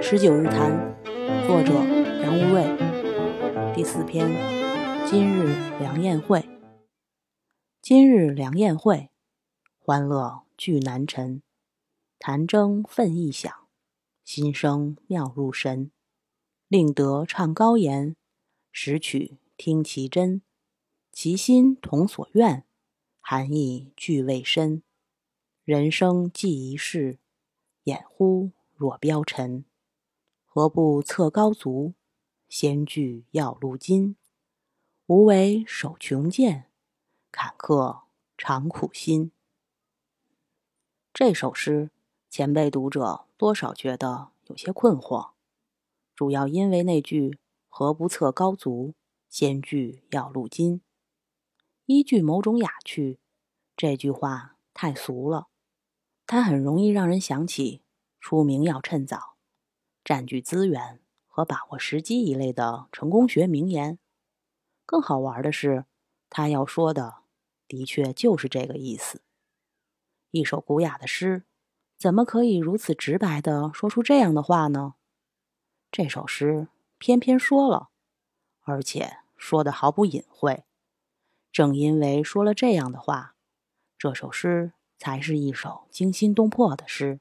十九日谈，作者杨无畏，第四篇。今日良宴会，今日良宴会，欢乐聚南陈，弹筝奋意响，心声妙入神。令得唱高言，识曲听其真，其心同所愿，含义俱未深。人生寄一世，掩乎若标尘。何不侧高足，先具要路金？无为守穷贱，坎坷常苦心。这首诗，前辈读者多少觉得有些困惑，主要因为那句“何不测高足，先具要路金”，依据某种雅趣，这句话太俗了，它很容易让人想起“出名要趁早”。占据资源和把握时机一类的成功学名言，更好玩的是，他要说的的确就是这个意思。一首古雅的诗，怎么可以如此直白的说出这样的话呢？这首诗偏偏说了，而且说的毫不隐晦。正因为说了这样的话，这首诗才是一首惊心动魄的诗。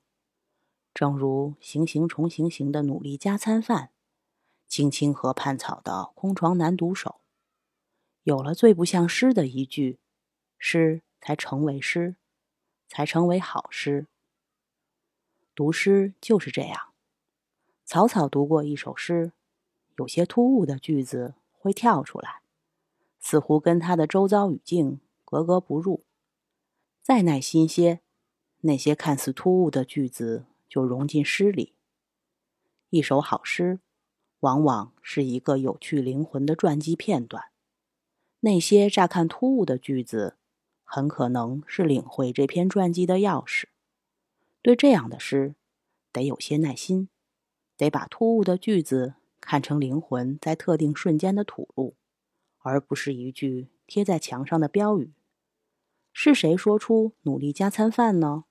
正如行行重行行的努力加餐饭，青青河畔草的空床难独守。有了最不像诗的一句，诗才成为诗，才成为好诗。读诗就是这样，草草读过一首诗，有些突兀的句子会跳出来，似乎跟他的周遭语境格格不入。再耐心些，那些看似突兀的句子。就融进诗里。一首好诗，往往是一个有趣灵魂的传记片段。那些乍看突兀的句子，很可能是领会这篇传记的钥匙。对这样的诗，得有些耐心，得把突兀的句子看成灵魂在特定瞬间的吐露，而不是一句贴在墙上的标语。是谁说出“努力加餐饭”呢？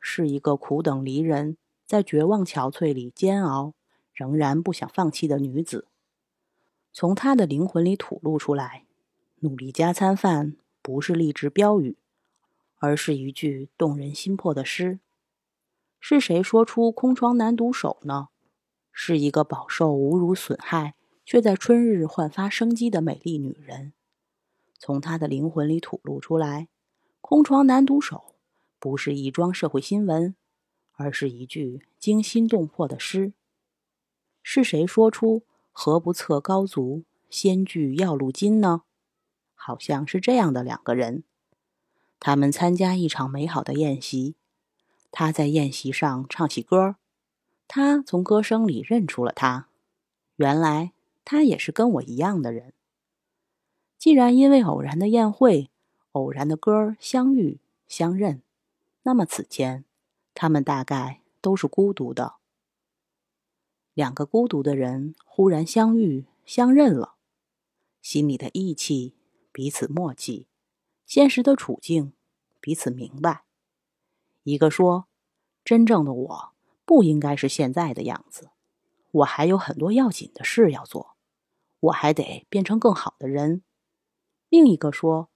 是一个苦等离人，在绝望憔悴里煎熬，仍然不想放弃的女子。从她的灵魂里吐露出来，“努力加餐饭”不是励志标语，而是一句动人心魄的诗。是谁说出“空窗难独守”呢？是一个饱受侮辱损害，却在春日焕发生机的美丽女人。从她的灵魂里吐露出来，“空床难独守”。不是一桩社会新闻，而是一句惊心动魄的诗。是谁说出“何不测高足，先具要路金”呢？好像是这样的两个人，他们参加一场美好的宴席。他在宴席上唱起歌，他从歌声里认出了他，原来他也是跟我一样的人。既然因为偶然的宴会、偶然的歌相遇相认。那么此前，他们大概都是孤独的。两个孤独的人忽然相遇、相认了，心里的义气彼此默契，现实的处境彼此明白。一个说：“真正的我不应该是现在的样子，我还有很多要紧的事要做，我还得变成更好的人。”另一个说：“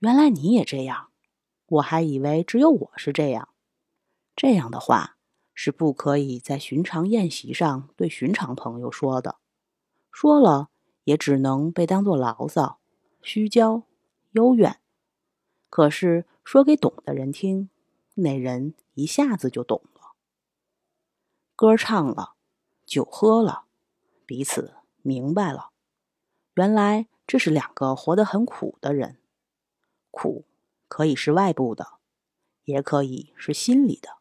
原来你也这样。”我还以为只有我是这样，这样的话是不可以在寻常宴席上对寻常朋友说的，说了也只能被当作牢骚、虚焦、幽怨。可是说给懂的人听，那人一下子就懂了。歌唱了，酒喝了，彼此明白了，原来这是两个活得很苦的人，苦。可以是外部的，也可以是心里的。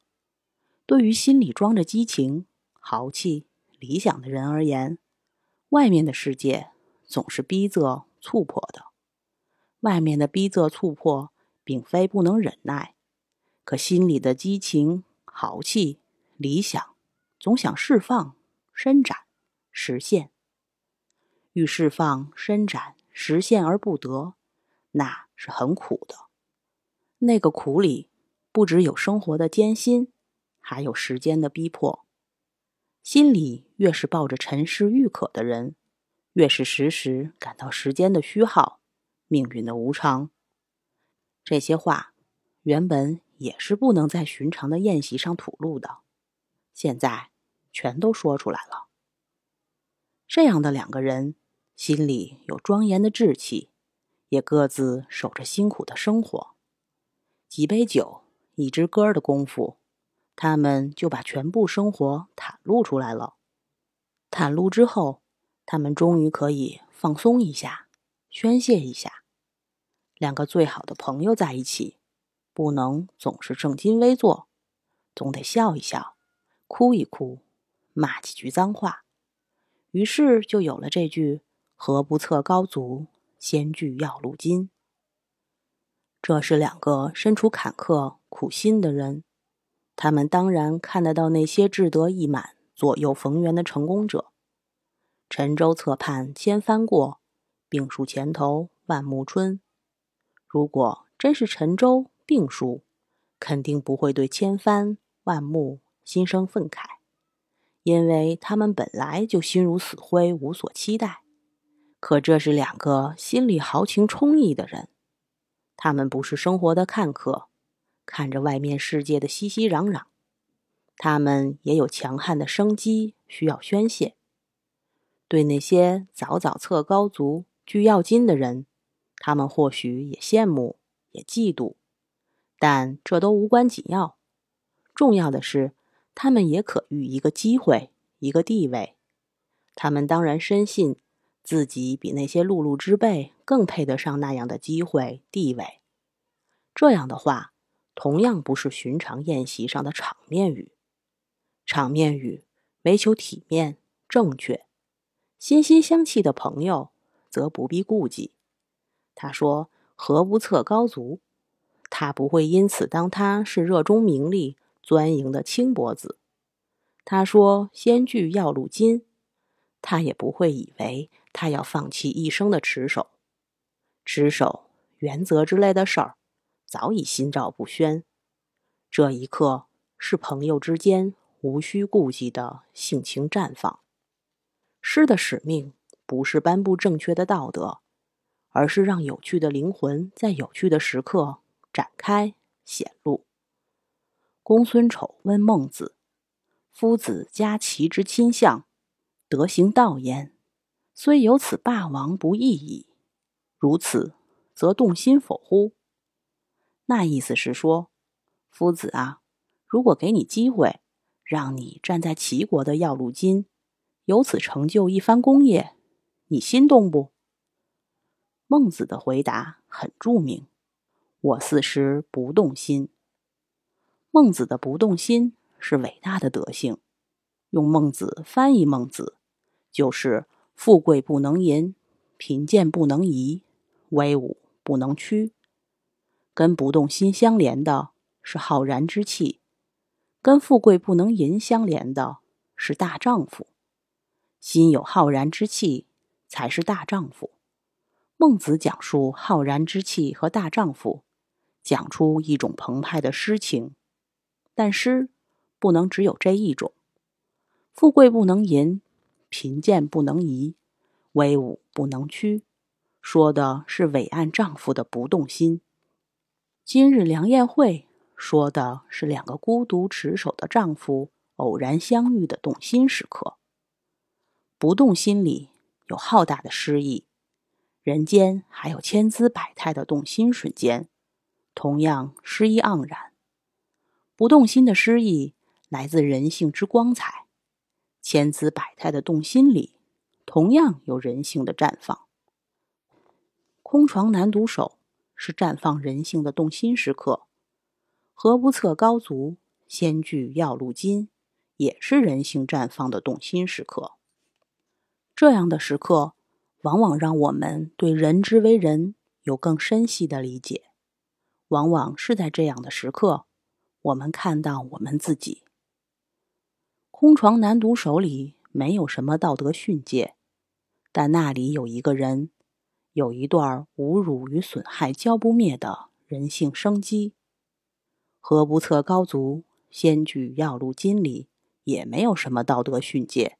对于心里装着激情、豪气、理想的人而言，外面的世界总是逼仄、促迫的。外面的逼仄、促迫，并非不能忍耐，可心里的激情、豪气、理想，总想释放、伸展、实现。欲释放、伸展、实现而不得，那是很苦的。那个苦里，不只有生活的艰辛，还有时间的逼迫。心里越是抱着尘世欲渴的人，越是时时感到时间的虚耗、命运的无常。这些话原本也是不能在寻常的宴席上吐露的，现在全都说出来了。这样的两个人，心里有庄严的志气，也各自守着辛苦的生活。几杯酒，一支歌的功夫，他们就把全部生活袒露出来了。袒露之后，他们终于可以放松一下，宣泄一下。两个最好的朋友在一起，不能总是正襟危坐，总得笑一笑，哭一哭，骂几句脏话。于是就有了这句“何不测高足，先具要路金”。这是两个身处坎坷、苦心的人，他们当然看得到那些志得意满、左右逢源的成功者。沉舟侧畔千帆过，病树前头万木春。如果真是沉舟病树，肯定不会对千帆万木心生愤慨，因为他们本来就心如死灰，无所期待。可这是两个心里豪情充溢的人。他们不是生活的看客，看着外面世界的熙熙攘攘，他们也有强悍的生机需要宣泄。对那些早早测高足、聚要金的人，他们或许也羡慕，也嫉妒，但这都无关紧要。重要的是，他们也可遇一个机会，一个地位。他们当然深信。自己比那些碌碌之辈更配得上那样的机会地位，这样的话，同样不是寻常宴席上的场面语。场面语唯求体面正确，心心相契的朋友则不必顾忌。他说：“何不测高足？”他不会因此当他是热衷名利、钻营的轻薄子。他说：“先具要路金。”他也不会以为。他要放弃一生的持守、持守原则之类的事儿，早已心照不宣。这一刻是朋友之间无需顾忌的性情绽放。诗的使命不是颁布正确的道德，而是让有趣的灵魂在有趣的时刻展开显露。公孙丑问孟子：“夫子家齐之亲相，德行道焉？”虽有此霸王不义矣，如此，则动心否乎？那意思是说，夫子啊，如果给你机会，让你站在齐国的要路金，由此成就一番功业，你心动不？孟子的回答很著名：“我四时不动心。”孟子的不动心是伟大的德性。用孟子翻译孟子，就是。富贵不能淫，贫贱不能移，威武不能屈。跟不动心相连的是浩然之气，跟富贵不能淫相连的是大丈夫。心有浩然之气，才是大丈夫。孟子讲述浩然之气和大丈夫，讲出一种澎湃的诗情。但诗不能只有这一种，富贵不能淫。贫贱不能移，威武不能屈，说的是伟岸丈夫的不动心。今日梁宴会说的是两个孤独持守的丈夫偶然相遇的动心时刻。不动心里有浩大的诗意，人间还有千姿百态的动心瞬间，同样诗意盎然。不动心的诗意来自人性之光彩。千姿百态的动心里，同样有人性的绽放。空床难独守，是绽放人性的动心时刻；何不测高足，先具要路金，也是人性绽放的动心时刻。这样的时刻，往往让我们对人之为人有更深细的理解。往往是在这样的时刻，我们看到我们自己。空床难读手里没有什么道德训诫，但那里有一个人，有一段侮辱与损害浇不灭的人性生机。何不测高足？先举要路金里也没有什么道德训诫，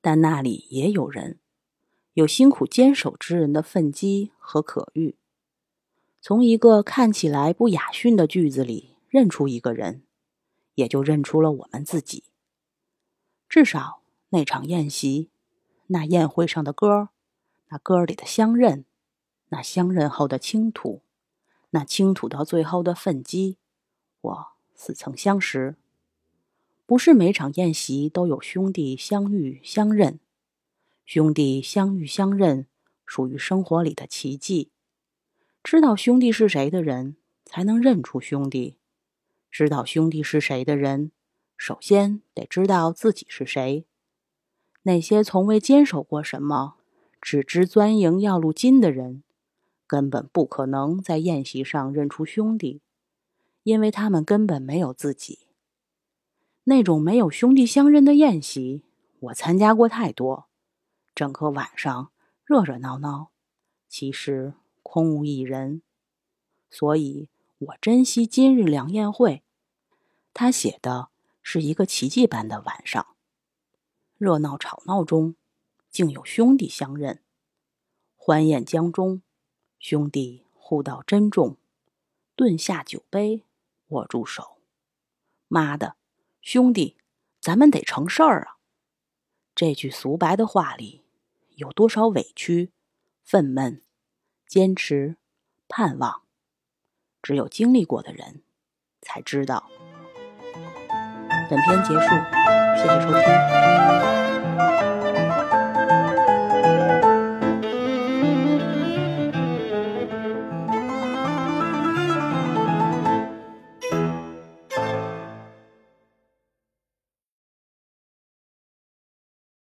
但那里也有人，有辛苦坚守之人的愤激和可欲。从一个看起来不雅驯的句子里认出一个人，也就认出了我们自己。至少那场宴席，那宴会上的歌，那歌里的相认，那相认后的倾吐，那倾吐到最后的愤激，我似曾相识。不是每场宴席都有兄弟相遇相认，兄弟相遇相认属于生活里的奇迹。知道兄弟是谁的人，才能认出兄弟；知道兄弟是谁的人。首先得知道自己是谁。那些从未坚守过什么，只知钻营要路金的人，根本不可能在宴席上认出兄弟，因为他们根本没有自己。那种没有兄弟相认的宴席，我参加过太多，整个晚上热热闹闹，其实空无一人。所以我珍惜今日良宴会。他写的。是一个奇迹般的晚上，热闹吵闹中，竟有兄弟相认。欢宴将终，兄弟互道珍重，顿下酒杯，握住手。妈的，兄弟，咱们得成事儿啊！这句俗白的话里，有多少委屈、愤懑、坚持、盼望，只有经历过的人才知道。本篇结束，谢谢收听。